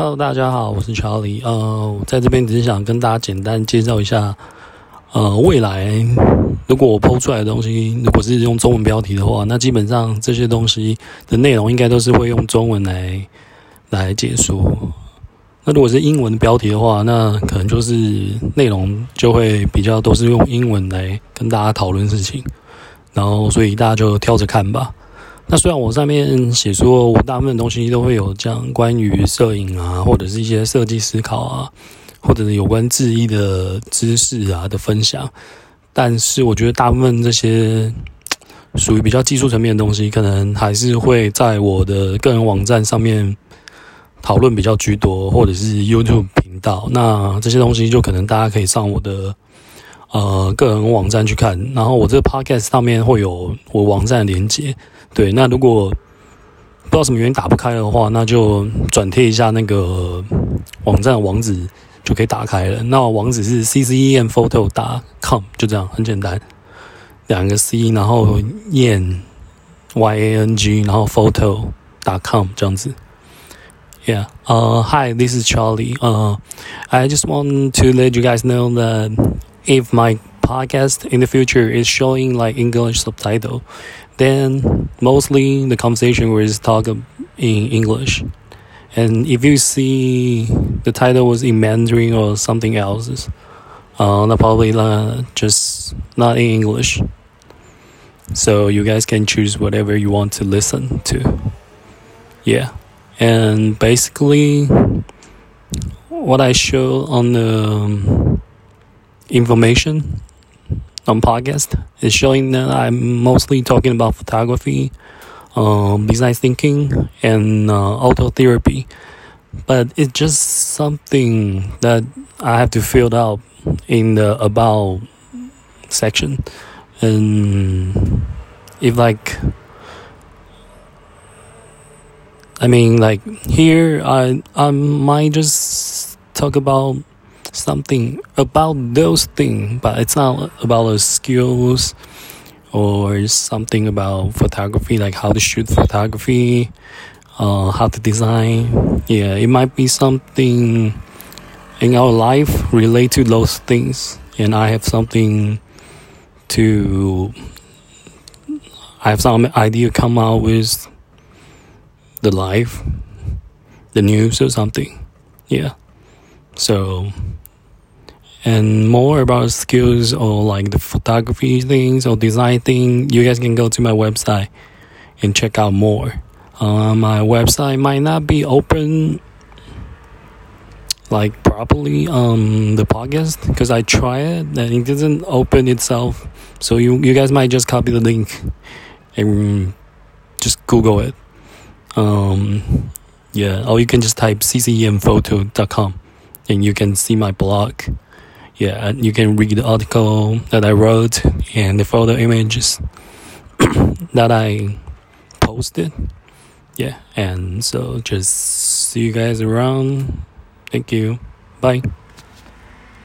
Hello，大家好，我是乔里。呃，在这边只是想跟大家简单介绍一下，呃，未来如果我抛出来的东西，如果是用中文标题的话，那基本上这些东西的内容应该都是会用中文来来解说。那如果是英文标题的话，那可能就是内容就会比较都是用英文来跟大家讨论事情，然后所以大家就挑着看吧。那虽然我上面写说，我大部分东西都会有讲关于摄影啊，或者是一些设计思考啊，或者是有关制衣的知识啊的分享，但是我觉得大部分这些属于比较技术层面的东西，可能还是会在我的个人网站上面讨论比较居多，或者是 YouTube 频道。那这些东西就可能大家可以上我的。呃，个人网站去看，然后我这个 podcast 上面会有我网站的连接。对，那如果不知道什么原因打不开的话，那就转贴一下那个网站网址就可以打开了。那网址是 c c e n photo 打 com，就这样，很简单，两个 c，然后 yan y a n g，然后 photo 打 com 这样子。Yeah. Uh, hi, this is Charlie. Uh, I just want to let you guys know that if my podcast in the future is showing like English subtitle, then mostly the conversation will talk in English. And if you see the title was in Mandarin or something else, uh, that probably uh, just not in English. So you guys can choose whatever you want to listen to. Yeah. And basically, what I show on the um, information on podcast is showing that I'm mostly talking about photography, um, design thinking, and uh, auto therapy. But it's just something that I have to fill out in the about section. And if like I mean like here I I might just talk about something about those things, but it's not about the skills or something about photography, like how to shoot photography, uh, how to design. Yeah, it might be something in our life relate to those things, and I have something to. I have some idea come out with the life, the news or something. Yeah. So and more about skills or like the photography things or design thing, you guys can go to my website and check out more. Uh, my website might not be open like properly um the podcast because I try it and it doesn't open itself. So you you guys might just copy the link and just Google it. Um yeah, or you can just type ccemphoto.com and you can see my blog yeah, you can read the article that I wrote and the photo images that I posted. Yeah, and so just see you guys around. Thank you. Bye.